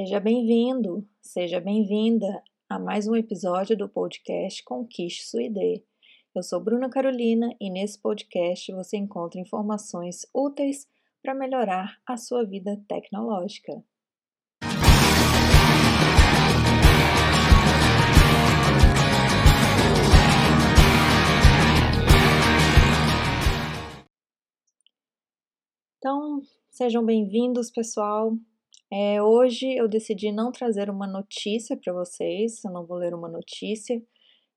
Seja bem-vindo, seja bem-vinda a mais um episódio do podcast Conquiste Sua Ideia. Eu sou Bruna Carolina e nesse podcast você encontra informações úteis para melhorar a sua vida tecnológica. Então, sejam bem-vindos, pessoal. É, hoje eu decidi não trazer uma notícia para vocês, eu não vou ler uma notícia.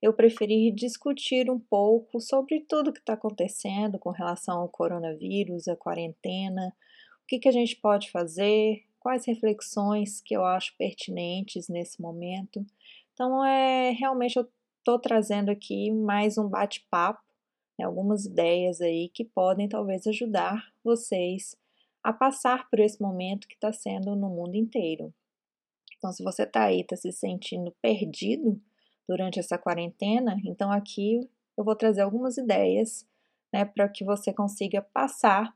Eu preferi discutir um pouco sobre tudo que está acontecendo com relação ao coronavírus, a quarentena, o que, que a gente pode fazer, quais reflexões que eu acho pertinentes nesse momento. Então, é realmente eu estou trazendo aqui mais um bate-papo, né, algumas ideias aí que podem talvez ajudar vocês a passar por esse momento que está sendo no mundo inteiro. Então, se você está aí, está se sentindo perdido durante essa quarentena, então aqui eu vou trazer algumas ideias, né, para que você consiga passar,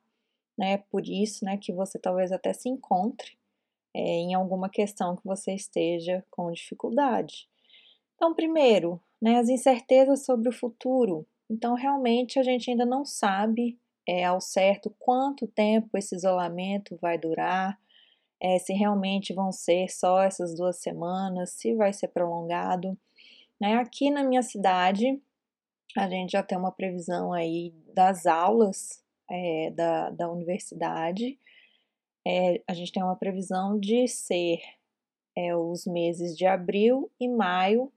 né, por isso, né, que você talvez até se encontre é, em alguma questão que você esteja com dificuldade. Então, primeiro, né, as incertezas sobre o futuro. Então, realmente a gente ainda não sabe é, ao certo quanto tempo esse isolamento vai durar, é, se realmente vão ser só essas duas semanas, se vai ser prolongado. Né? Aqui na minha cidade, a gente já tem uma previsão aí das aulas é, da, da universidade. É, a gente tem uma previsão de ser é, os meses de abril e maio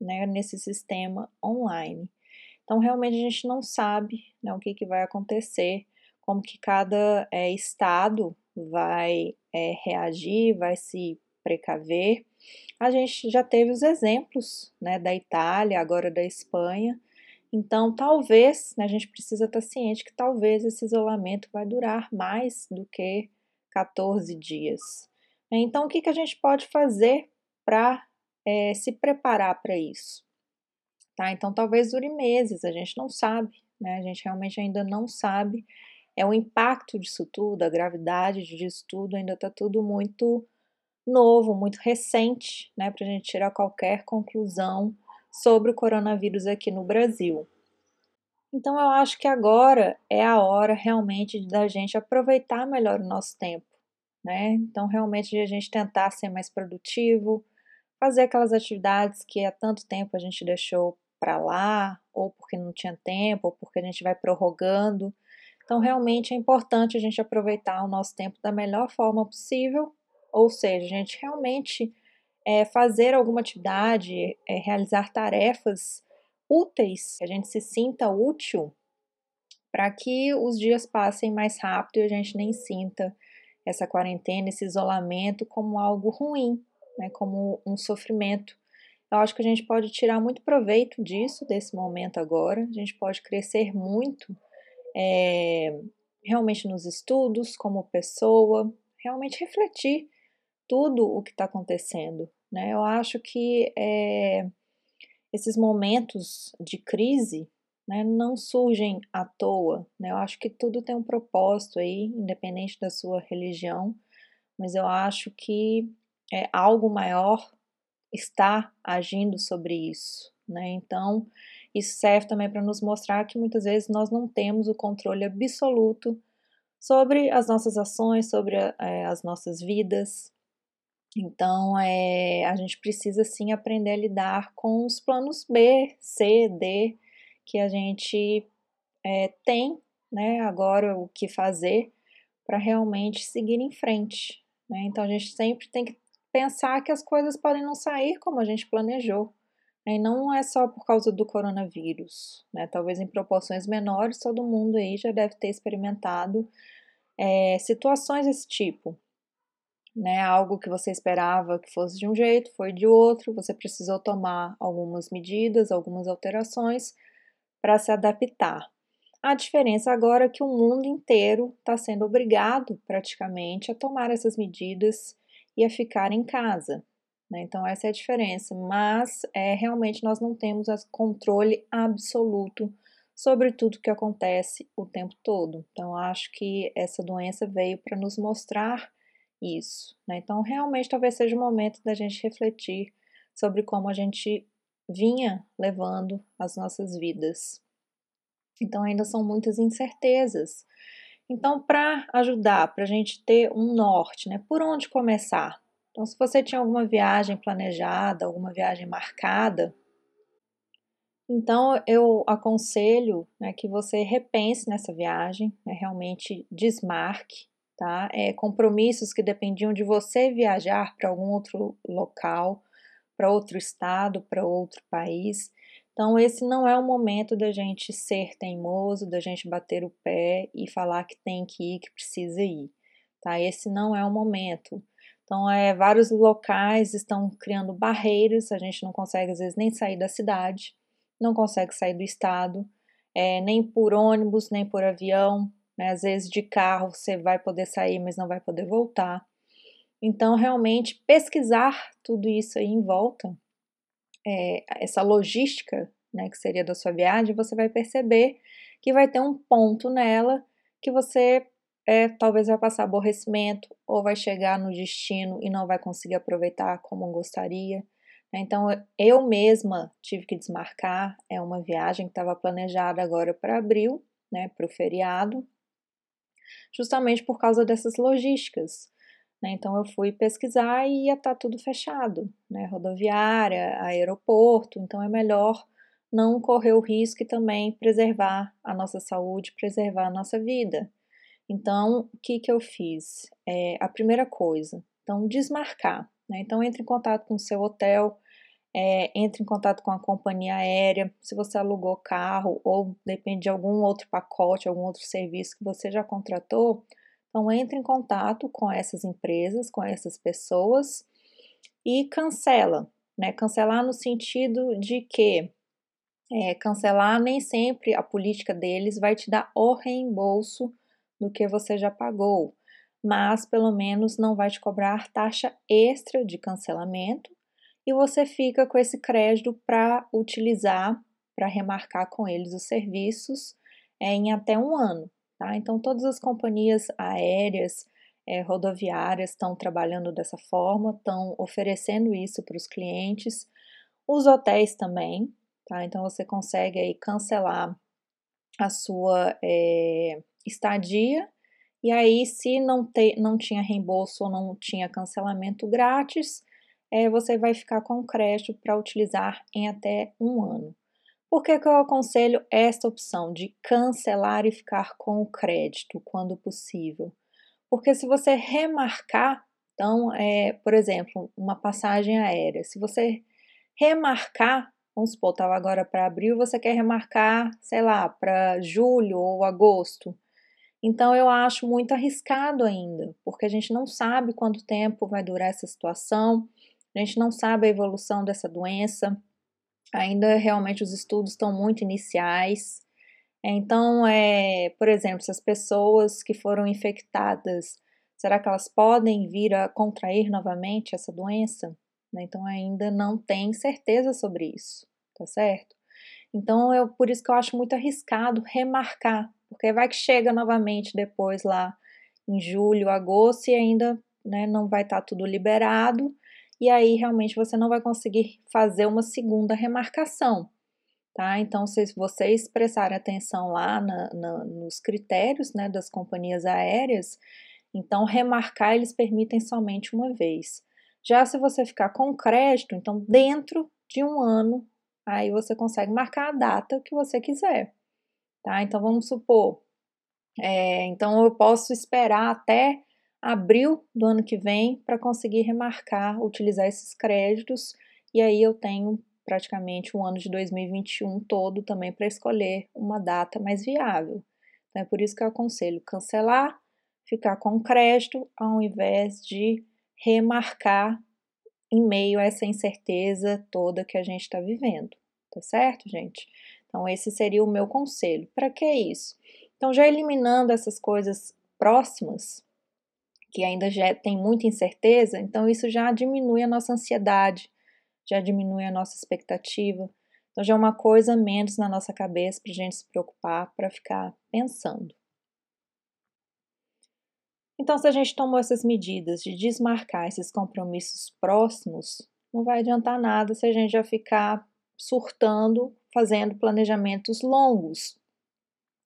né, nesse sistema online. Então, realmente a gente não sabe né, o que, que vai acontecer, como que cada é, estado vai é, reagir, vai se precaver. A gente já teve os exemplos né, da Itália, agora da Espanha. Então, talvez, né, a gente precisa estar ciente que talvez esse isolamento vai durar mais do que 14 dias. Então, o que, que a gente pode fazer para é, se preparar para isso? Tá? Então talvez dure meses, a gente não sabe, né? A gente realmente ainda não sabe. É o impacto disso tudo, a gravidade disso tudo, ainda está tudo muito novo, muito recente, né? Para a gente tirar qualquer conclusão sobre o coronavírus aqui no Brasil. Então eu acho que agora é a hora realmente da gente aproveitar melhor o nosso tempo, né? Então realmente de a gente tentar ser mais produtivo, fazer aquelas atividades que há tanto tempo a gente deixou para lá, ou porque não tinha tempo, ou porque a gente vai prorrogando. Então, realmente é importante a gente aproveitar o nosso tempo da melhor forma possível, ou seja, a gente realmente é, fazer alguma atividade, é, realizar tarefas úteis, que a gente se sinta útil, para que os dias passem mais rápido e a gente nem sinta essa quarentena, esse isolamento como algo ruim, né, como um sofrimento eu acho que a gente pode tirar muito proveito disso, desse momento agora. A gente pode crescer muito é, realmente nos estudos, como pessoa, realmente refletir tudo o que está acontecendo. Né? Eu acho que é, esses momentos de crise né, não surgem à toa. Né? Eu acho que tudo tem um propósito aí, independente da sua religião, mas eu acho que é algo maior está agindo sobre isso, né? Então, isso serve também para nos mostrar que muitas vezes nós não temos o controle absoluto sobre as nossas ações, sobre é, as nossas vidas. Então, é, a gente precisa sim aprender a lidar com os planos B, C, D que a gente é, tem, né? Agora o que fazer para realmente seguir em frente. Né? Então, a gente sempre tem que pensar que as coisas podem não sair como a gente planejou. Né? E não é só por causa do coronavírus, né? Talvez em proporções menores, todo mundo aí já deve ter experimentado é, situações desse tipo. Né, algo que você esperava que fosse de um jeito, foi de outro, você precisou tomar algumas medidas, algumas alterações para se adaptar. A diferença agora é que o mundo inteiro está sendo obrigado praticamente a tomar essas medidas e a ficar em casa. Né? Então, essa é a diferença. Mas é, realmente nós não temos controle absoluto sobre tudo que acontece o tempo todo. Então, acho que essa doença veio para nos mostrar isso, né? Então, realmente, talvez seja o momento da gente refletir sobre como a gente vinha levando as nossas vidas. Então, ainda são muitas incertezas. Então, para ajudar, para a gente ter um norte, né? Por onde começar? Então, se você tinha alguma viagem planejada, alguma viagem marcada, então eu aconselho né, que você repense nessa viagem, né, realmente desmarque, tá? É, compromissos que dependiam de você viajar para algum outro local, para outro estado, para outro país. Então, esse não é o momento da gente ser teimoso, da gente bater o pé e falar que tem que ir, que precisa ir, tá? Esse não é o momento. Então, é, vários locais estão criando barreiras, a gente não consegue, às vezes, nem sair da cidade, não consegue sair do estado, é, nem por ônibus, nem por avião, né? Às vezes, de carro você vai poder sair, mas não vai poder voltar. Então, realmente, pesquisar tudo isso aí em volta é, essa logística, né, que seria da sua viagem, você vai perceber que vai ter um ponto nela que você é, talvez vai passar aborrecimento ou vai chegar no destino e não vai conseguir aproveitar como gostaria. Né. Então, eu mesma tive que desmarcar. É uma viagem que estava planejada agora para abril, né, para o feriado, justamente por causa dessas logísticas. Né? Então eu fui pesquisar e ia estar tá tudo fechado, né? rodoviária, aeroporto, então é melhor não correr o risco e também preservar a nossa saúde, preservar a nossa vida. Então, o que, que eu fiz? É, a primeira coisa, então, desmarcar. Né? Então, entre em contato com o seu hotel, é, entre em contato com a companhia aérea, se você alugou carro ou depende de algum outro pacote, algum outro serviço que você já contratou, então, entre em contato com essas empresas, com essas pessoas e cancela, né? Cancelar no sentido de que é, cancelar nem sempre a política deles vai te dar o reembolso do que você já pagou, mas pelo menos não vai te cobrar taxa extra de cancelamento e você fica com esse crédito para utilizar, para remarcar com eles os serviços é, em até um ano. Tá? Então, todas as companhias aéreas, é, rodoviárias estão trabalhando dessa forma, estão oferecendo isso para os clientes, os hotéis também, tá? Então, você consegue aí cancelar a sua é, estadia e aí, se não, te, não tinha reembolso ou não tinha cancelamento grátis, é, você vai ficar com crédito para utilizar em até um ano. Por que, que eu aconselho esta opção de cancelar e ficar com o crédito quando possível? Porque se você remarcar, então, é, por exemplo, uma passagem aérea, se você remarcar, vamos supor, estava agora para abril, você quer remarcar, sei lá, para julho ou agosto. Então eu acho muito arriscado ainda, porque a gente não sabe quanto tempo vai durar essa situação, a gente não sabe a evolução dessa doença, ainda realmente os estudos estão muito iniciais. Então, é, por exemplo, se as pessoas que foram infectadas, será que elas podem vir a contrair novamente essa doença? Né, então, ainda não tem certeza sobre isso, tá certo? Então, é por isso que eu acho muito arriscado remarcar, porque vai que chega novamente depois lá em julho, agosto e ainda né, não vai estar tá tudo liberado e aí realmente você não vai conseguir fazer uma segunda remarcação. Tá? Então, se vocês prestarem atenção lá na, na, nos critérios né, das companhias aéreas, então remarcar eles permitem somente uma vez. Já se você ficar com crédito, então dentro de um ano, aí você consegue marcar a data que você quiser. Tá? Então vamos supor, é, então eu posso esperar até abril do ano que vem para conseguir remarcar, utilizar esses créditos e aí eu tenho praticamente um ano de 2021 todo também para escolher uma data mais viável. É por isso que eu aconselho cancelar, ficar com crédito ao invés de remarcar em meio a essa incerteza toda que a gente está vivendo, tá certo, gente? Então, esse seria o meu conselho. Para que isso? Então, já eliminando essas coisas próximas, que ainda já tem muita incerteza, então isso já diminui a nossa ansiedade, já diminui a nossa expectativa. Então já é uma coisa menos na nossa cabeça para a gente se preocupar, para ficar pensando. Então, se a gente tomou essas medidas de desmarcar esses compromissos próximos, não vai adiantar nada se a gente já ficar surtando, fazendo planejamentos longos,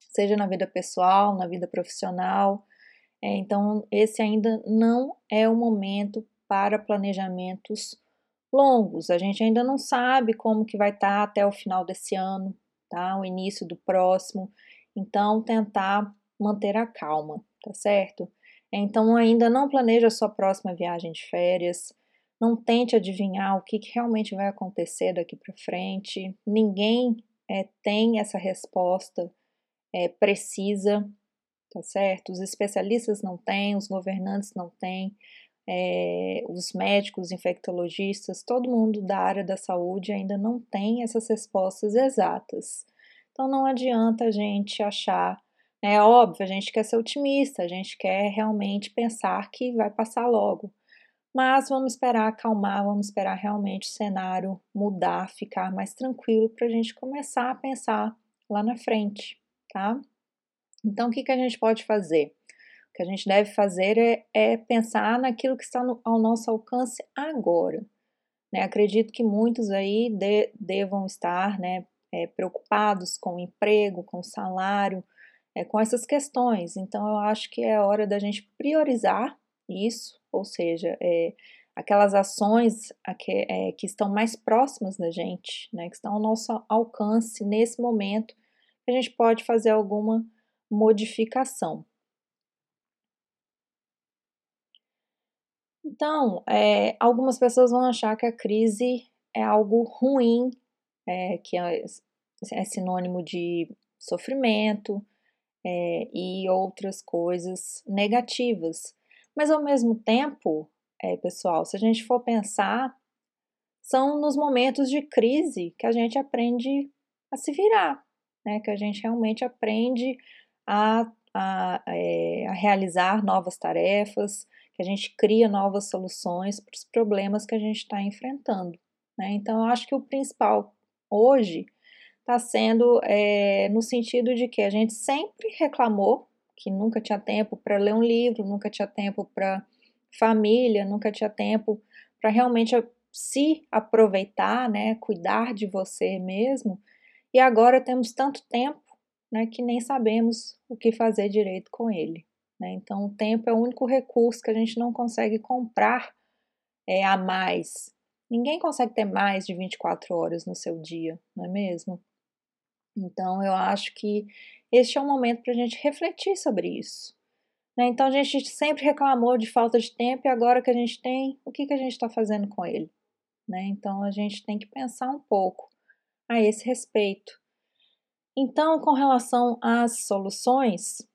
seja na vida pessoal, na vida profissional. É, então, esse ainda não é o momento para planejamentos longos. A gente ainda não sabe como que vai estar tá até o final desse ano, tá? O início do próximo. Então, tentar manter a calma, tá certo? Então, ainda não planeja a sua próxima viagem de férias. Não tente adivinhar o que, que realmente vai acontecer daqui para frente. Ninguém é, tem essa resposta é, precisa, tá certo? Os especialistas não têm, os governantes não têm é, os médicos, infectologistas, todo mundo da área da saúde ainda não tem essas respostas exatas. Então não adianta a gente achar, né, é óbvio, a gente quer ser otimista, a gente quer realmente pensar que vai passar logo. Mas vamos esperar acalmar, vamos esperar realmente o cenário mudar, ficar mais tranquilo para a gente começar a pensar lá na frente, tá? Então, o que, que a gente pode fazer? O que a gente deve fazer é, é pensar naquilo que está no, ao nosso alcance agora. Né? Acredito que muitos aí de, devam estar né, é, preocupados com o emprego, com o salário, é, com essas questões. Então, eu acho que é hora da gente priorizar isso, ou seja, é, aquelas ações que, é, que estão mais próximas da gente, né, que estão ao nosso alcance nesse momento, a gente pode fazer alguma modificação. Então, é, algumas pessoas vão achar que a crise é algo ruim, é, que é, é, sinônimo de sofrimento é, e outras coisas negativas. Mas ao mesmo tempo, é, pessoal, se a gente for pensar, são nos momentos de crise que a gente aprende a se virar, né? Que a gente realmente aprende a, a, é, a realizar novas tarefas, que a gente cria novas soluções para os problemas que a gente está enfrentando. Né? Então, eu acho que o principal hoje está sendo é, no sentido de que a gente sempre reclamou que nunca tinha tempo para ler um livro, nunca tinha tempo para família, nunca tinha tempo para realmente se aproveitar, né, cuidar de você mesmo. E agora temos tanto tempo, né, que nem sabemos o que fazer direito com ele. Né? Então, o tempo é o único recurso que a gente não consegue comprar é, a mais. Ninguém consegue ter mais de 24 horas no seu dia, não é mesmo? Então, eu acho que este é o momento para a gente refletir sobre isso. Né? Então, a gente sempre reclamou de falta de tempo e agora que a gente tem, o que, que a gente está fazendo com ele? Né? Então, a gente tem que pensar um pouco a esse respeito. Então, com relação às soluções,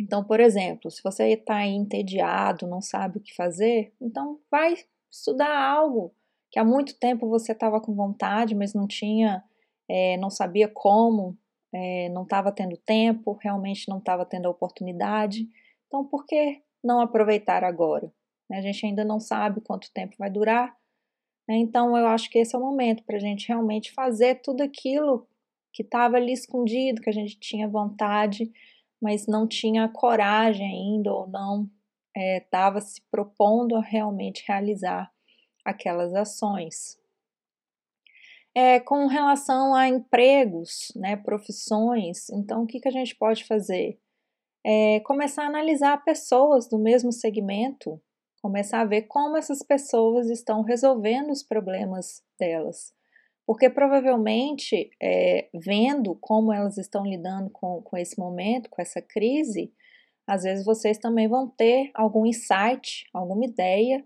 então, por exemplo, se você está entediado, não sabe o que fazer, então vai estudar algo que há muito tempo você estava com vontade, mas não tinha, é, não sabia como, é, não estava tendo tempo, realmente não estava tendo a oportunidade. Então, por que não aproveitar agora? A gente ainda não sabe quanto tempo vai durar. Né? Então, eu acho que esse é o momento para a gente realmente fazer tudo aquilo que estava ali escondido, que a gente tinha vontade mas não tinha coragem ainda ou não estava é, se propondo a realmente realizar aquelas ações. É, com relação a empregos, né, profissões, então o que, que a gente pode fazer? É, começar a analisar pessoas do mesmo segmento, começar a ver como essas pessoas estão resolvendo os problemas delas. Porque provavelmente, é, vendo como elas estão lidando com, com esse momento, com essa crise, às vezes vocês também vão ter algum insight, alguma ideia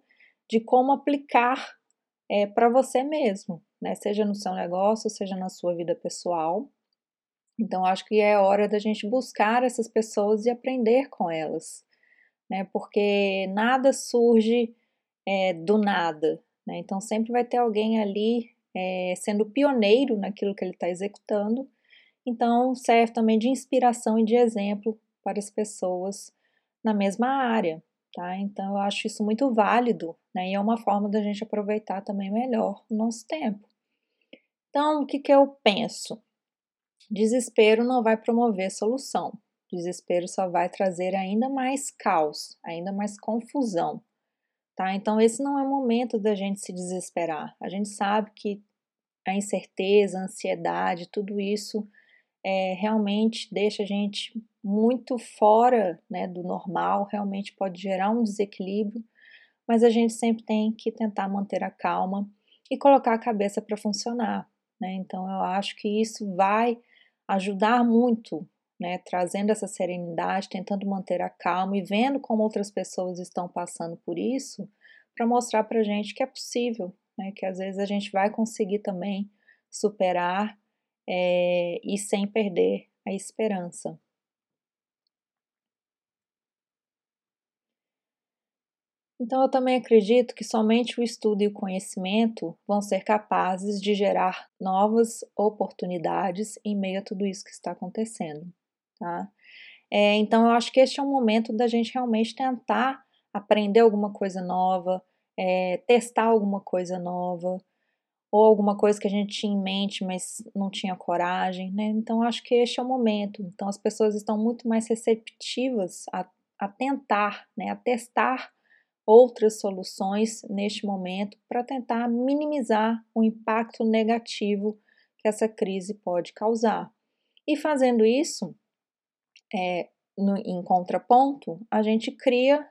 de como aplicar é, para você mesmo, né? Seja no seu negócio, seja na sua vida pessoal. Então, acho que é hora da gente buscar essas pessoas e aprender com elas, né? Porque nada surge é, do nada, né? Então, sempre vai ter alguém ali é, sendo pioneiro naquilo que ele está executando. Então, serve também de inspiração e de exemplo para as pessoas na mesma área, tá? Então, eu acho isso muito válido, né? E é uma forma da gente aproveitar também melhor o nosso tempo. Então, o que, que eu penso? Desespero não vai promover solução. Desespero só vai trazer ainda mais caos, ainda mais confusão, tá? Então esse não é o momento da gente se desesperar. A gente sabe que a incerteza, a ansiedade, tudo isso é, realmente deixa a gente muito fora né, do normal, realmente pode gerar um desequilíbrio, mas a gente sempre tem que tentar manter a calma e colocar a cabeça para funcionar. Né? Então eu acho que isso vai ajudar muito, né, trazendo essa serenidade, tentando manter a calma e vendo como outras pessoas estão passando por isso, para mostrar para a gente que é possível, né, que às vezes a gente vai conseguir também superar é, e sem perder a esperança. Então, eu também acredito que somente o estudo e o conhecimento vão ser capazes de gerar novas oportunidades em meio a tudo isso que está acontecendo, tá? É, então, eu acho que este é o momento da gente realmente tentar aprender alguma coisa nova, é, testar alguma coisa nova, ou alguma coisa que a gente tinha em mente, mas não tinha coragem, né? Então, acho que este é o momento. Então, as pessoas estão muito mais receptivas a, a tentar, né? A testar outras soluções neste momento para tentar minimizar o impacto negativo que essa crise pode causar. E fazendo isso, é, no, em contraponto, a gente cria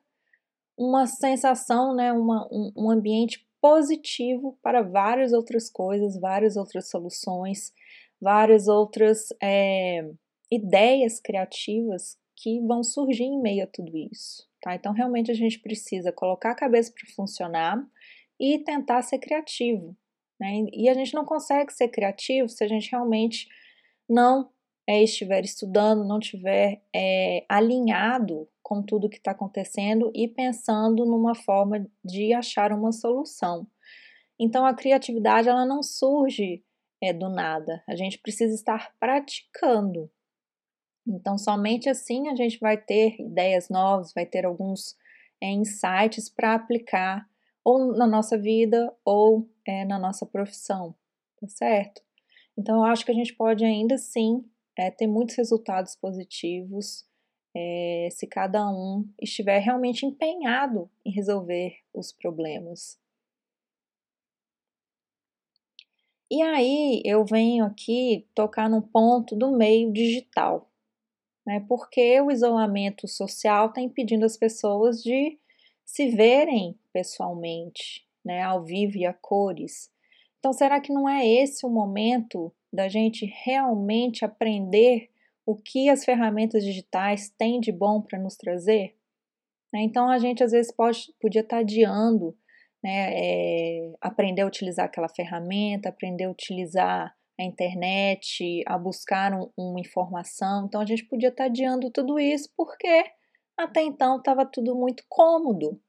uma sensação, né, uma, um, um ambiente positivo para várias outras coisas, várias outras soluções, várias outras é, ideias criativas que vão surgir em meio a tudo isso. Tá? Então, realmente, a gente precisa colocar a cabeça para funcionar e tentar ser criativo. Né? E a gente não consegue ser criativo se a gente realmente não é, estiver estudando, não estiver é, alinhado com tudo que está acontecendo e pensando numa forma de achar uma solução. Então, a criatividade ela não surge é, do nada. A gente precisa estar praticando. Então, somente assim a gente vai ter ideias novas, vai ter alguns é, insights para aplicar ou na nossa vida ou é, na nossa profissão, tá certo? Então, eu acho que a gente pode ainda sim é, ter muitos resultados positivos é, se cada um estiver realmente empenhado em resolver os problemas. E aí eu venho aqui tocar no ponto do meio digital né? Porque o isolamento social está impedindo as pessoas de se verem pessoalmente, né? Ao vivo e a cores. Então, será que não é esse o momento da gente realmente aprender o que as ferramentas digitais têm de bom para nos trazer? Né? Então, a gente às vezes pode, podia estar tá adiando, né? É, aprender a utilizar aquela ferramenta, aprender a utilizar a internet, a buscar um, uma informação. Então a gente podia estar adiando tudo isso porque até então estava tudo muito cômodo,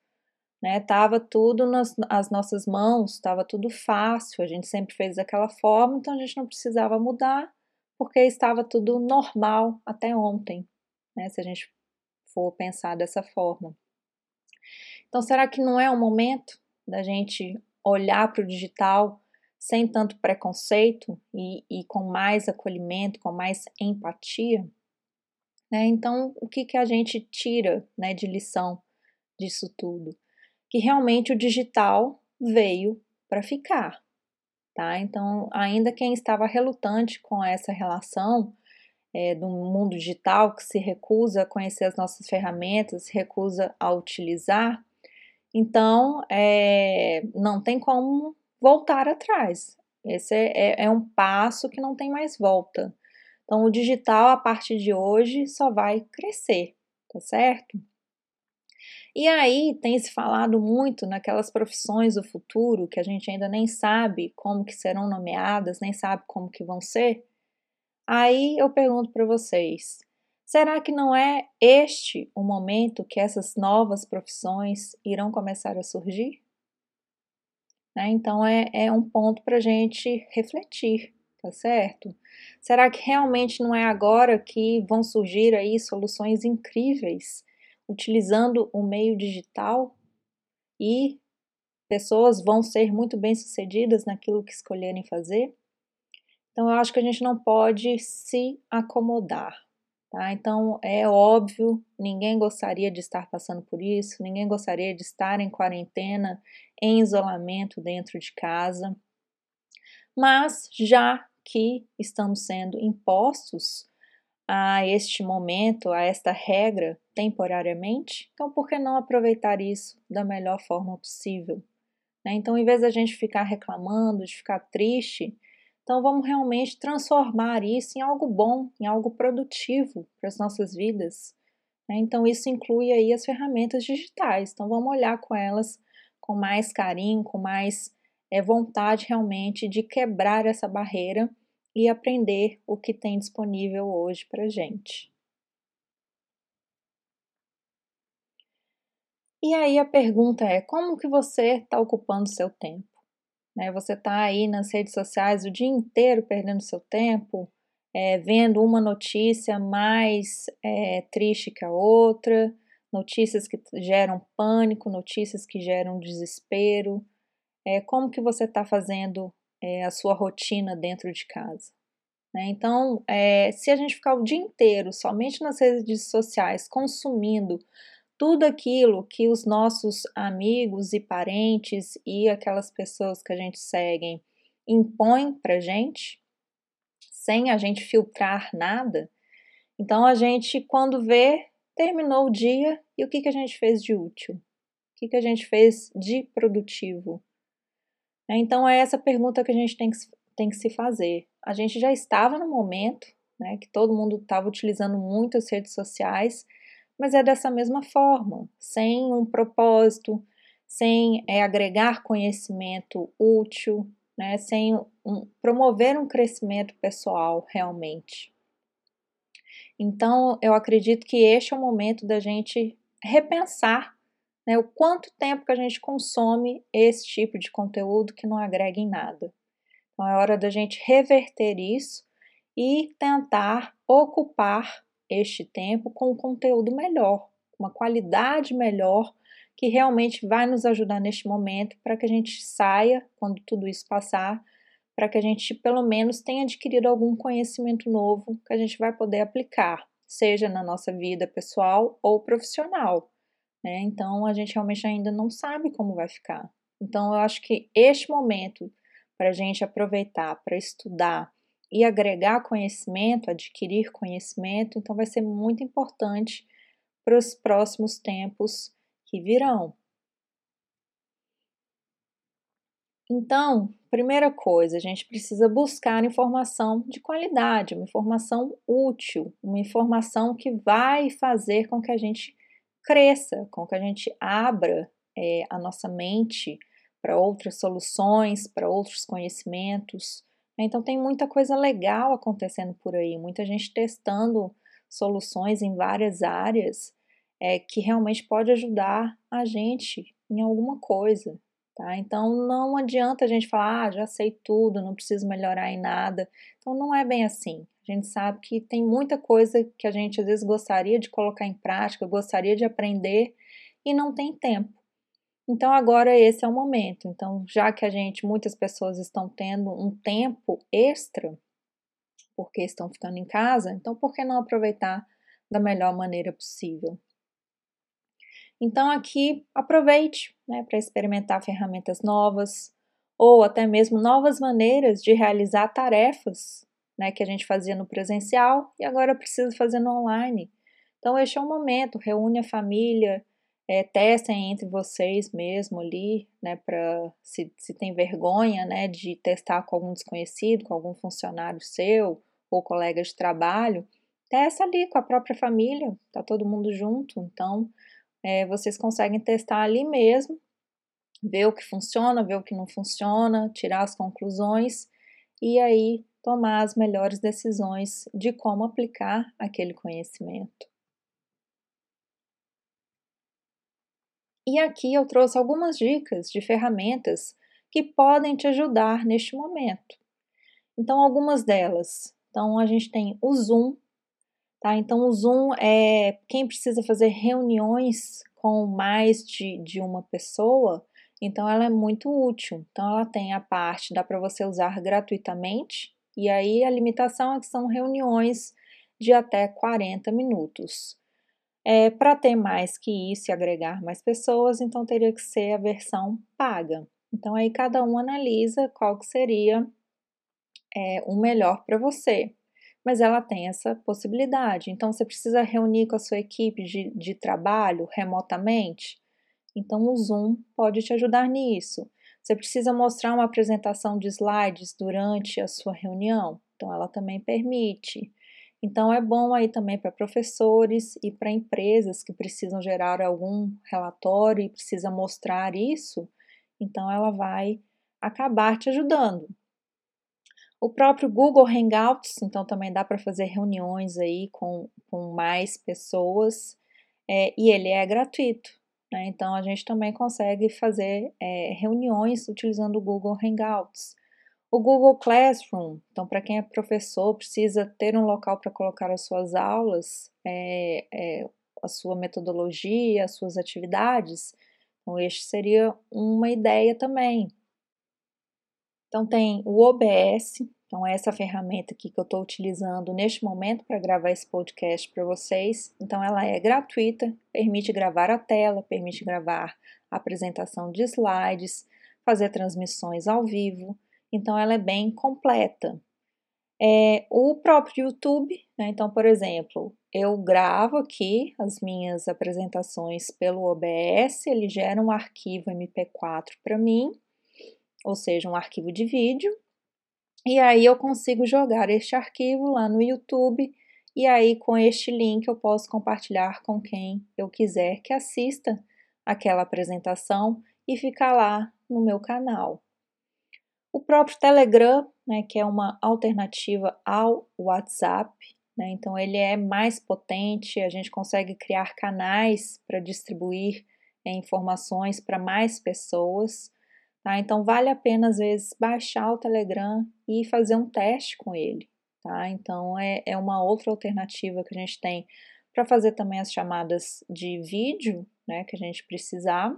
né? Tava tudo nas as nossas mãos, estava tudo fácil. A gente sempre fez daquela forma, então a gente não precisava mudar porque estava tudo normal até ontem, né? Se a gente for pensar dessa forma. Então, será que não é o momento da gente olhar para o digital sem tanto preconceito e, e com mais acolhimento, com mais empatia. Né? Então, o que, que a gente tira né, de lição disso tudo? Que realmente o digital veio para ficar. Tá? Então, ainda quem estava relutante com essa relação é, do mundo digital, que se recusa a conhecer as nossas ferramentas, se recusa a utilizar, então é, não tem como voltar atrás. Esse é, é, é um passo que não tem mais volta. Então, o digital, a partir de hoje, só vai crescer, tá certo? E aí tem se falado muito naquelas profissões do futuro que a gente ainda nem sabe como que serão nomeadas, nem sabe como que vão ser. Aí eu pergunto para vocês, será que não é este o momento que essas novas profissões irão começar a surgir? Né? Então é, é um ponto para a gente refletir, tá certo? Será que realmente não é agora que vão surgir aí soluções incríveis utilizando o meio digital e pessoas vão ser muito bem sucedidas naquilo que escolherem fazer? Então eu acho que a gente não pode se acomodar, Tá? Então é óbvio, ninguém gostaria de estar passando por isso, ninguém gostaria de estar em quarentena, em isolamento dentro de casa. Mas já que estamos sendo impostos a este momento, a esta regra temporariamente, então por que não aproveitar isso da melhor forma possível? Né? Então, em vez da gente ficar reclamando, de ficar triste, então vamos realmente transformar isso em algo bom, em algo produtivo para as nossas vidas. Né? Então, isso inclui aí as ferramentas digitais. Então, vamos olhar com elas com mais carinho, com mais é, vontade realmente de quebrar essa barreira e aprender o que tem disponível hoje para gente. E aí a pergunta é: como que você está ocupando seu tempo? Né, você está aí nas redes sociais o dia inteiro perdendo seu tempo, é, vendo uma notícia mais é, triste que a outra, notícias que geram pânico, notícias que geram desespero. É, como que você está fazendo a sua rotina dentro de casa. Né? Então, se a gente ficar o dia inteiro somente nas redes sociais consumindo tudo aquilo que os nossos amigos e parentes e aquelas pessoas que a gente segue impõem para gente, sem a gente filtrar nada, então a gente, quando vê, terminou o dia e o que, que a gente fez de útil? O que, que a gente fez de produtivo? Então é essa pergunta que a gente tem que, tem que se fazer. A gente já estava no momento né, que todo mundo estava utilizando muito as redes sociais, mas é dessa mesma forma, sem um propósito, sem é, agregar conhecimento útil, né, sem um, promover um crescimento pessoal realmente. Então, eu acredito que este é o momento da gente repensar né, o quanto tempo que a gente consome esse tipo de conteúdo que não agrega em nada. Então é hora da gente reverter isso e tentar ocupar este tempo com um conteúdo melhor, uma qualidade melhor que realmente vai nos ajudar neste momento para que a gente saia quando tudo isso passar, para que a gente pelo menos tenha adquirido algum conhecimento novo que a gente vai poder aplicar, seja na nossa vida pessoal ou profissional né? Então a gente realmente ainda não sabe como vai ficar. Então eu acho que este momento para a gente aproveitar para estudar e agregar conhecimento, adquirir conhecimento, então vai ser muito importante para os próximos tempos que virão. Então, primeira coisa, a gente precisa buscar informação de qualidade, uma informação útil, uma informação que vai fazer com que a gente cresça, com que a gente abra é, a nossa mente para outras soluções, para outros conhecimentos. Então, tem muita coisa legal acontecendo por aí, muita gente testando soluções em várias áreas é, que realmente pode ajudar a gente em alguma coisa. Tá? Então, não adianta a gente falar, ah, já sei tudo, não preciso melhorar em nada. Então, não é bem assim. A gente sabe que tem muita coisa que a gente às vezes gostaria de colocar em prática, gostaria de aprender e não tem tempo. Então agora esse é o momento. Então, já que a gente, muitas pessoas estão tendo um tempo extra, porque estão ficando em casa, então por que não aproveitar da melhor maneira possível? Então aqui aproveite né, para experimentar ferramentas novas ou até mesmo novas maneiras de realizar tarefas né, que a gente fazia no presencial e agora precisa fazer no online. Então, este é o momento, reúne a família, é, testem entre vocês mesmo ali, né, para se, se tem vergonha, né, de testar com algum desconhecido, com algum funcionário seu ou colega de trabalho, testa ali com a própria família, tá todo mundo junto, então é, vocês conseguem testar ali mesmo, ver o que funciona, ver o que não funciona, tirar as conclusões e aí tomar as melhores decisões de como aplicar aquele conhecimento. E aqui eu trouxe algumas dicas de ferramentas que podem te ajudar neste momento. Então, algumas delas. Então, a gente tem o Zoom, tá? Então, o Zoom é quem precisa fazer reuniões com mais de, de uma pessoa, então ela é muito útil. Então, ela tem a parte, dá para você usar gratuitamente, e aí a limitação é que são reuniões de até 40 minutos. É, Para ter mais que isso e agregar mais pessoas, então teria que ser a versão paga. Então aí cada um analisa qual que seria é, o melhor para você. Mas ela tem essa possibilidade. Então você precisa reunir com a sua equipe de, de trabalho remotamente. Então o Zoom pode te ajudar nisso. Você precisa mostrar uma apresentação de slides durante a sua reunião. Então ela também permite. Então é bom aí também para professores e para empresas que precisam gerar algum relatório e precisa mostrar isso, então ela vai acabar te ajudando. O próprio Google Hangouts, então também dá para fazer reuniões aí com, com mais pessoas é, e ele é gratuito. Né? Então a gente também consegue fazer é, reuniões utilizando o Google Hangouts. O Google Classroom, então, para quem é professor, precisa ter um local para colocar as suas aulas, é, é, a sua metodologia, as suas atividades. Então, este seria uma ideia também. Então, tem o OBS, então, essa ferramenta aqui que eu estou utilizando neste momento para gravar esse podcast para vocês. Então, ela é gratuita, permite gravar a tela, permite gravar a apresentação de slides, fazer transmissões ao vivo então ela é bem completa. É, o próprio YouTube, né, então, por exemplo, eu gravo aqui as minhas apresentações pelo OBS, ele gera um arquivo MP4 para mim, ou seja, um arquivo de vídeo, e aí eu consigo jogar este arquivo lá no YouTube, e aí com este link eu posso compartilhar com quem eu quiser que assista aquela apresentação e ficar lá no meu canal. O próprio Telegram, né, que é uma alternativa ao WhatsApp, né, então ele é mais potente, a gente consegue criar canais para distribuir é, informações para mais pessoas. Tá? Então vale a pena às vezes baixar o Telegram e fazer um teste com ele. Tá? Então é, é uma outra alternativa que a gente tem para fazer também as chamadas de vídeo, né, que a gente precisar.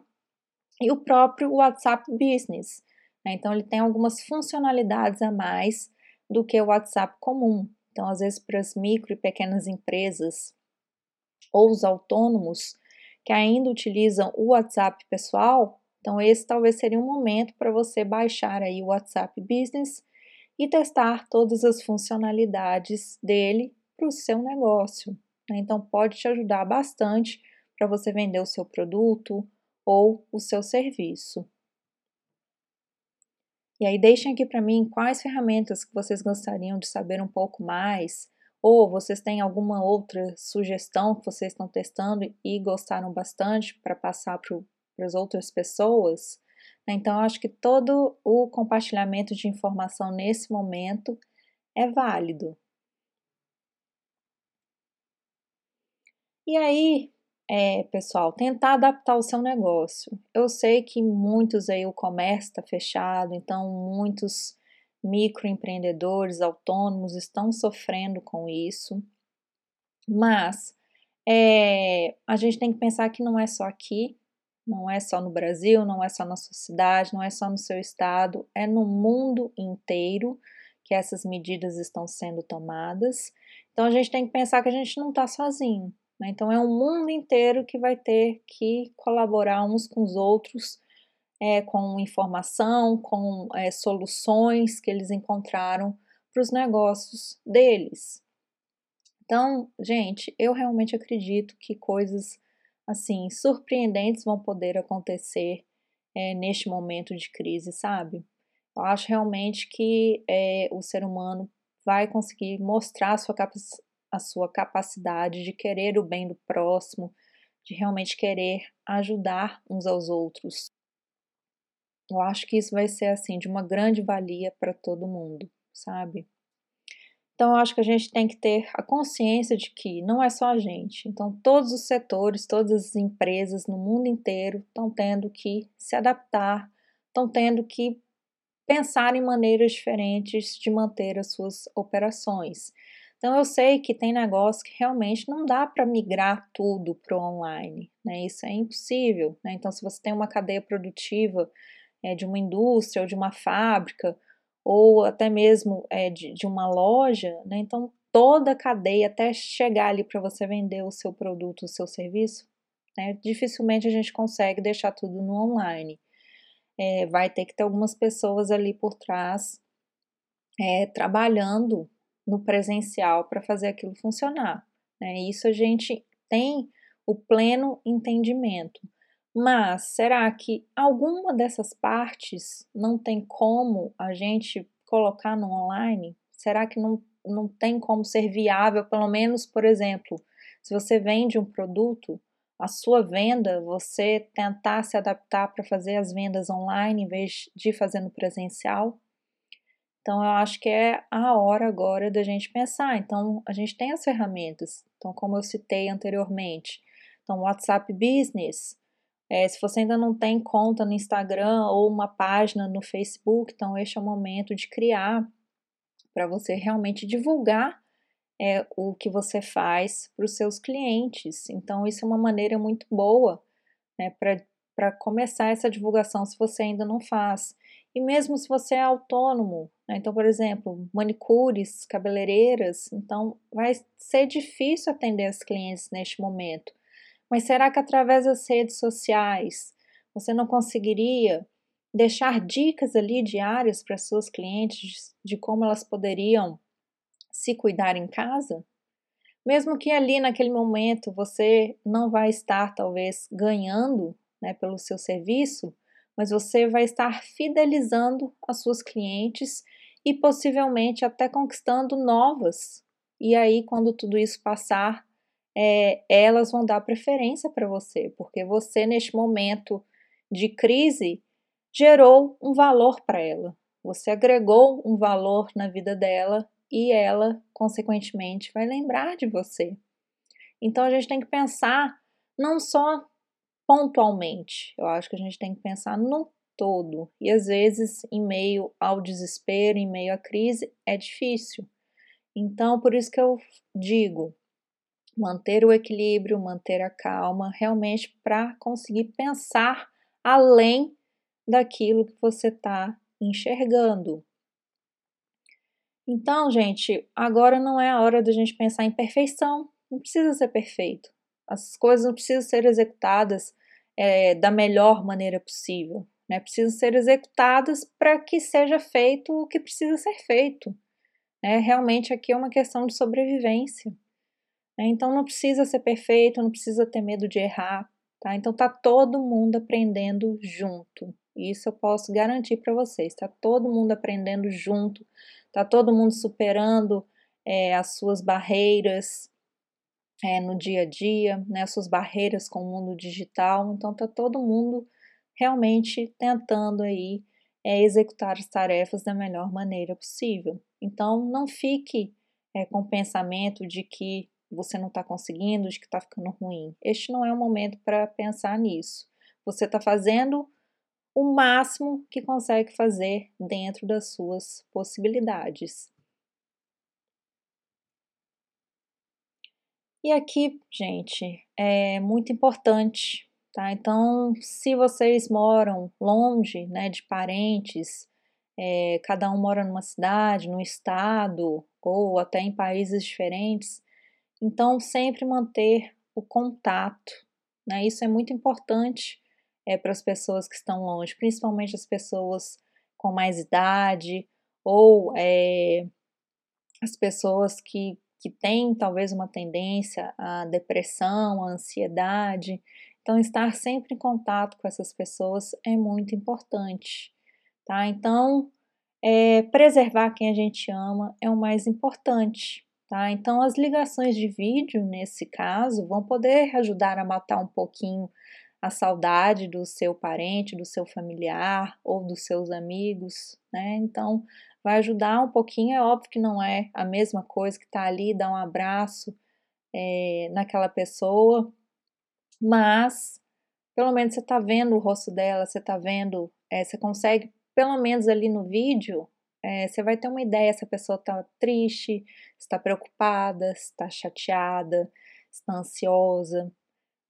E o próprio WhatsApp Business, né? Então, ele tem algumas funcionalidades a mais do que o WhatsApp comum. Então, às vezes, para as micro e pequenas empresas ou os autônomos que ainda utilizam o WhatsApp pessoal, então esse talvez seria um momento para você baixar aí o WhatsApp Business e testar todas as funcionalidades dele para o seu negócio. Né? Então pode te ajudar bastante para você vender o seu produto ou o seu serviço. E aí deixem aqui para mim quais ferramentas que vocês gostariam de saber um pouco mais, ou vocês têm alguma outra sugestão que vocês estão testando e gostaram bastante para passar para as outras pessoas. Então, acho que todo o compartilhamento de informação nesse momento é válido. E aí, é, pessoal, tentar adaptar o seu negócio. Eu sei que muitos aí o comércio está fechado, então muitos microempreendedores autônomos estão sofrendo com isso, mas é, a gente tem que pensar que não é só aqui, não é só no Brasil, não é só na sua cidade, não é só no seu estado, é no mundo inteiro que essas medidas estão sendo tomadas. Então a gente tem que pensar que a gente não está sozinho. Né? Então, é um mundo inteiro que vai ter que colaborar uns com os outros, é, com informação, com é, soluções que eles encontraram para os negócios deles. Então, gente, eu realmente acredito que coisas assim surpreendentes vão poder acontecer é, neste momento de crise, sabe? Eu acho realmente que é, o ser humano vai conseguir mostrar sua a sua capacidade de querer o bem do próximo, de realmente querer ajudar uns aos outros. Eu acho que isso vai ser assim de uma grande valia para todo mundo, sabe? Então eu acho que a gente tem que ter a consciência de que não é só a gente. Então todos os setores, todas as empresas no mundo inteiro estão tendo que se adaptar, estão tendo que pensar em maneiras diferentes de manter as suas operações. Então eu sei que tem negócio que realmente não dá para migrar tudo para o online, né? Isso é impossível, né? Então se você tem uma cadeia produtiva é, de uma indústria ou de uma fábrica ou até mesmo é, de, de uma loja, né? Então toda a cadeia até chegar ali para você vender o seu produto, o seu serviço, né? Dificilmente a gente consegue deixar tudo no online. É, vai ter que ter algumas pessoas ali por trás é, trabalhando no presencial para fazer aquilo funcionar. Né? Isso a gente tem o pleno entendimento. Mas será que alguma dessas partes não tem como a gente colocar no online? Será que não, não tem como ser viável, pelo menos, por exemplo, se você vende um produto, a sua venda, você tentar se adaptar para fazer as vendas online em vez de fazer no presencial? Então, eu acho que é a hora agora da gente pensar. Então, a gente tem as ferramentas. Então, como eu citei anteriormente, então, WhatsApp Business, é, se você ainda não tem conta no Instagram ou uma página no Facebook, então este é o momento de criar para você realmente divulgar é, o que você faz para os seus clientes. Então, isso é uma maneira muito boa né, para começar essa divulgação se você ainda não faz. E mesmo se você é autônomo, né, então, por exemplo, manicures, cabeleireiras, então vai ser difícil atender as clientes neste momento. Mas será que através das redes sociais você não conseguiria deixar dicas ali diárias para suas clientes de como elas poderiam se cuidar em casa? Mesmo que ali naquele momento você não vai estar talvez ganhando né, pelo seu serviço, mas você vai estar fidelizando as suas clientes e possivelmente até conquistando novas. E aí, quando tudo isso passar, é, elas vão dar preferência para você, porque você, neste momento de crise, gerou um valor para ela. Você agregou um valor na vida dela e ela, consequentemente, vai lembrar de você. Então a gente tem que pensar não só pontualmente, eu acho que a gente tem que pensar no todo. E às vezes, em meio ao desespero, em meio à crise, é difícil. Então, por isso que eu digo, manter o equilíbrio, manter a calma, realmente para conseguir pensar além daquilo que você está enxergando. Então, gente, agora não é a hora da gente pensar em perfeição. Não precisa ser perfeito. As coisas não precisam ser executadas é, da melhor maneira possível. Né? Precisam ser executadas para que seja feito o que precisa ser feito. Né? Realmente aqui é uma questão de sobrevivência. Né? Então não precisa ser perfeito, não precisa ter medo de errar, tá? Então tá todo mundo aprendendo junto. Isso eu posso garantir para vocês. Tá todo mundo aprendendo junto, tá todo mundo superando é, as suas barreiras é, no dia a dia, né? As suas barreiras com o mundo digital. Então tá todo mundo realmente tentando aí é, executar as tarefas da melhor maneira possível. Então não fique é, com o pensamento de que você não está conseguindo, de que está ficando ruim. Este não é o momento para pensar nisso. Você está fazendo o máximo que consegue fazer dentro das suas possibilidades. E aqui, gente, é muito importante, tá? Então, se vocês moram longe, né, de parentes, é, cada um mora numa cidade, num estado ou até em países diferentes, então, sempre manter o contato, né? Isso é muito importante é, para as pessoas que estão longe, principalmente as pessoas com mais idade ou é, as pessoas que, que têm talvez uma tendência à depressão, à ansiedade. Então, estar sempre em contato com essas pessoas é muito importante, tá? Então, é, preservar quem a gente ama é o mais importante. Tá? Então, as ligações de vídeo, nesse caso, vão poder ajudar a matar um pouquinho a saudade do seu parente, do seu familiar ou dos seus amigos, né? Então, vai ajudar um pouquinho. É óbvio que não é a mesma coisa que tá ali, dar um abraço é, naquela pessoa, mas pelo menos você tá vendo o rosto dela, você tá vendo, é, você consegue, pelo menos ali no vídeo, é, você vai ter uma ideia se a pessoa está triste, está preocupada, está chateada, está ansiosa.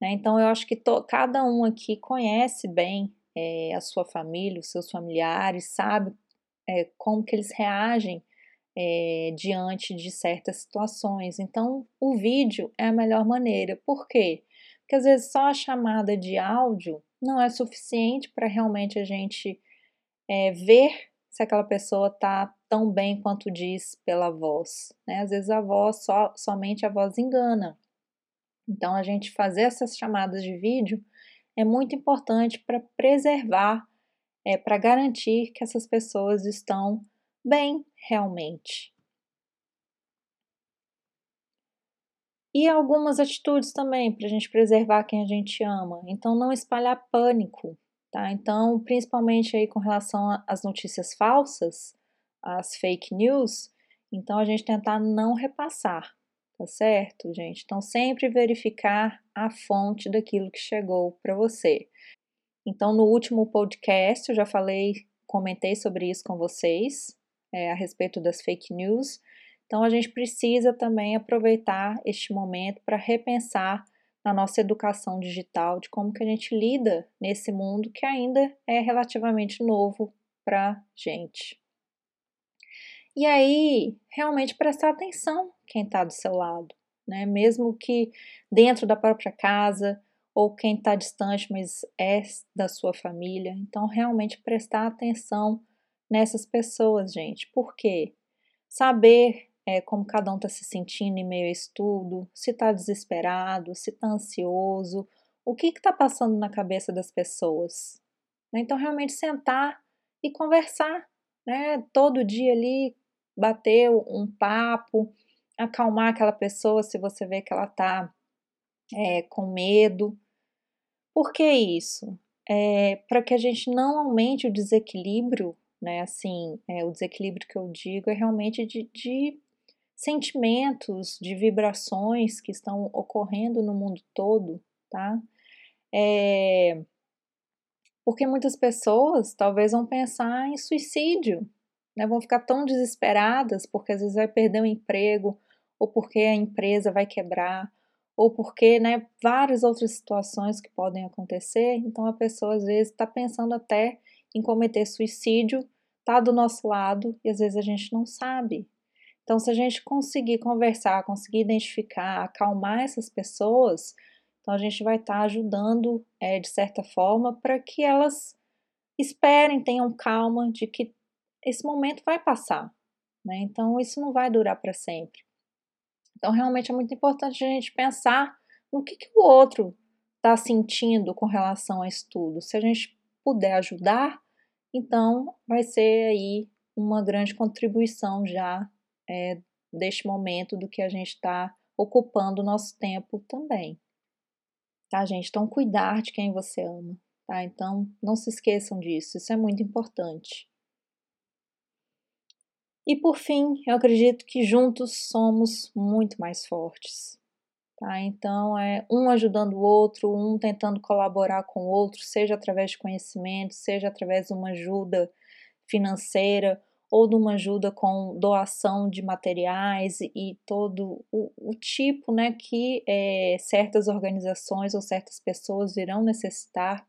Né? Então, eu acho que cada um aqui conhece bem é, a sua família, os seus familiares, sabe é, como que eles reagem é, diante de certas situações. Então, o vídeo é a melhor maneira. Por quê? Porque às vezes só a chamada de áudio não é suficiente para realmente a gente é, ver se aquela pessoa está tão bem quanto diz pela voz. Né? Às vezes a voz, só, somente a voz engana. Então, a gente fazer essas chamadas de vídeo é muito importante para preservar, é, para garantir que essas pessoas estão bem realmente. E algumas atitudes também para a gente preservar quem a gente ama. Então, não espalhar pânico, tá? Então, principalmente aí com relação às notícias falsas, as fake news, então a gente tentar não repassar, tá certo, gente? Então, sempre verificar a fonte daquilo que chegou para você. Então, no último podcast eu já falei, comentei sobre isso com vocês, é, a respeito das fake news. Então, a gente precisa também aproveitar este momento para repensar na nossa educação digital, de como que a gente lida nesse mundo que ainda é relativamente novo para gente. E aí, realmente prestar atenção quem está do seu lado, né? Mesmo que dentro da própria casa ou quem está distante, mas é da sua família. Então, realmente prestar atenção nessas pessoas, gente. Por quê? Saber é, como cada um está se sentindo em meio a estudo, se está desesperado, se está ansioso, o que está passando na cabeça das pessoas. Né? Então, realmente sentar e conversar, né? Todo dia ali, bater um papo, acalmar aquela pessoa se você vê que ela está é, com medo. Por que isso? É, Para que a gente não aumente o desequilíbrio né? Assim, é, o desequilíbrio que eu digo é realmente de, de sentimentos, de vibrações que estão ocorrendo no mundo todo, tá? É, porque muitas pessoas talvez vão pensar em suicídio, né? Vão ficar tão desesperadas porque às vezes vai perder o emprego, ou porque a empresa vai quebrar, ou porque, né, várias outras situações que podem acontecer. Então a pessoa às vezes está pensando até em cometer suicídio está do nosso lado e às vezes a gente não sabe. Então, se a gente conseguir conversar, conseguir identificar, acalmar essas pessoas, então a gente vai estar tá ajudando é, de certa forma para que elas esperem, tenham calma de que esse momento vai passar. Né? Então, isso não vai durar para sempre. Então, realmente é muito importante a gente pensar no que, que o outro está sentindo com relação a estudo. Se a gente puder ajudar, então, vai ser aí uma grande contribuição já é, deste momento do que a gente está ocupando o nosso tempo também. Tá, gente? Então, cuidar de quem você ama, tá? Então, não se esqueçam disso, isso é muito importante. E por fim, eu acredito que juntos somos muito mais fortes. Tá? Então, é um ajudando o outro, um tentando colaborar com o outro, seja através de conhecimento, seja através de uma ajuda financeira ou de uma ajuda com doação de materiais e todo o, o tipo né, que é, certas organizações ou certas pessoas irão necessitar.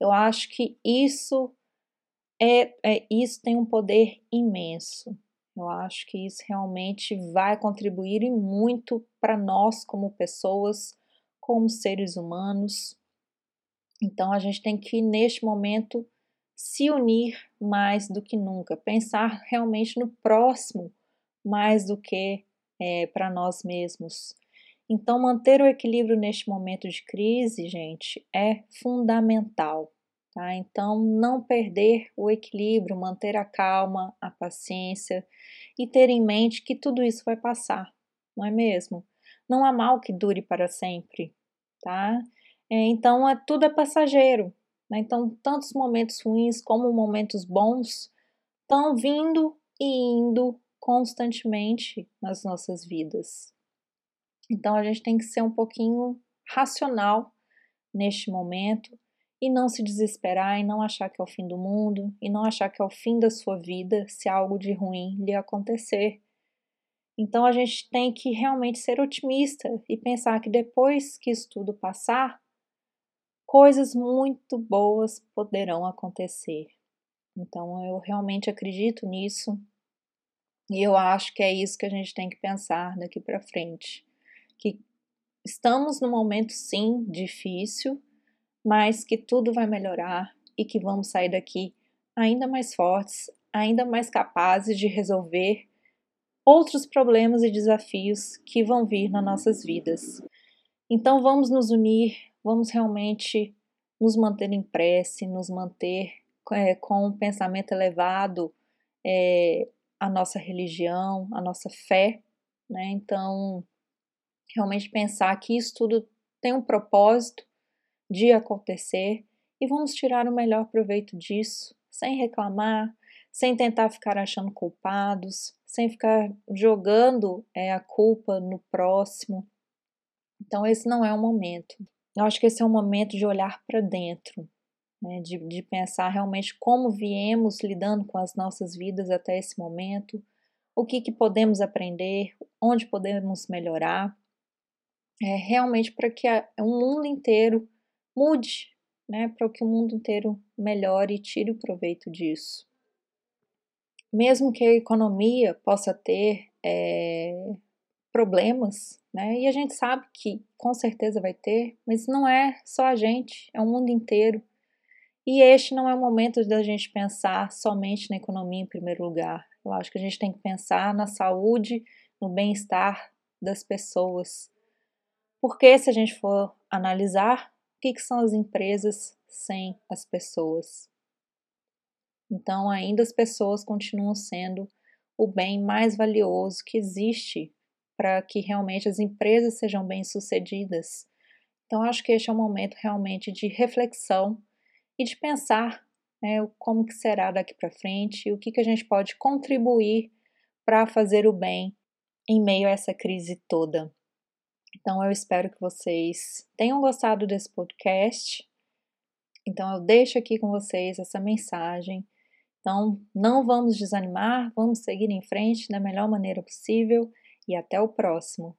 Eu acho que isso é, é isso tem um poder imenso. Eu acho que isso realmente vai contribuir e muito para nós como pessoas, como seres humanos. Então a gente tem que neste momento se unir mais do que nunca, pensar realmente no próximo mais do que é, para nós mesmos. Então, manter o equilíbrio neste momento de crise, gente, é fundamental. Tá? Então, não perder o equilíbrio, manter a calma, a paciência e ter em mente que tudo isso vai passar, não é mesmo? Não há mal que dure para sempre, tá? É, então, é, tudo é passageiro. Né? Então, tantos momentos ruins como momentos bons estão vindo e indo constantemente nas nossas vidas. Então, a gente tem que ser um pouquinho racional neste momento e não se desesperar e não achar que é o fim do mundo e não achar que é o fim da sua vida se algo de ruim lhe acontecer. Então a gente tem que realmente ser otimista e pensar que depois que isso tudo passar, coisas muito boas poderão acontecer. Então eu realmente acredito nisso. E eu acho que é isso que a gente tem que pensar daqui para frente. Que estamos num momento, sim, difícil, mas que tudo vai melhorar e que vamos sair daqui ainda mais fortes, ainda mais capazes de resolver outros problemas e desafios que vão vir nas nossas vidas. Então vamos nos unir, vamos realmente nos manter em prece, nos manter é, com um pensamento elevado, é, a nossa religião, a nossa fé, né? Então, realmente pensar que isso tudo tem um propósito de acontecer e vamos tirar o melhor proveito disso, sem reclamar, sem tentar ficar achando culpados, sem ficar jogando é, a culpa no próximo. Então, esse não é o momento. Eu acho que esse é um momento de olhar para dentro, né, de, de pensar realmente como viemos lidando com as nossas vidas até esse momento, o que, que podemos aprender, onde podemos melhorar, é, realmente para que a, o mundo inteiro mude, né, para que o mundo inteiro melhore e tire o proveito disso. Mesmo que a economia possa ter é, problemas, né, e a gente sabe que com certeza vai ter, mas não é só a gente, é o mundo inteiro. E este não é o momento da gente pensar somente na economia em primeiro lugar. Eu acho que a gente tem que pensar na saúde, no bem-estar das pessoas. Porque se a gente for analisar, o que, que são as empresas sem as pessoas? Então, ainda as pessoas continuam sendo o bem mais valioso que existe para que realmente as empresas sejam bem-sucedidas. Então, acho que este é um momento realmente de reflexão e de pensar né, como que será daqui para frente, o que, que a gente pode contribuir para fazer o bem em meio a essa crise toda. Então eu espero que vocês tenham gostado desse podcast. Então eu deixo aqui com vocês essa mensagem. Então não vamos desanimar, vamos seguir em frente da melhor maneira possível e até o próximo.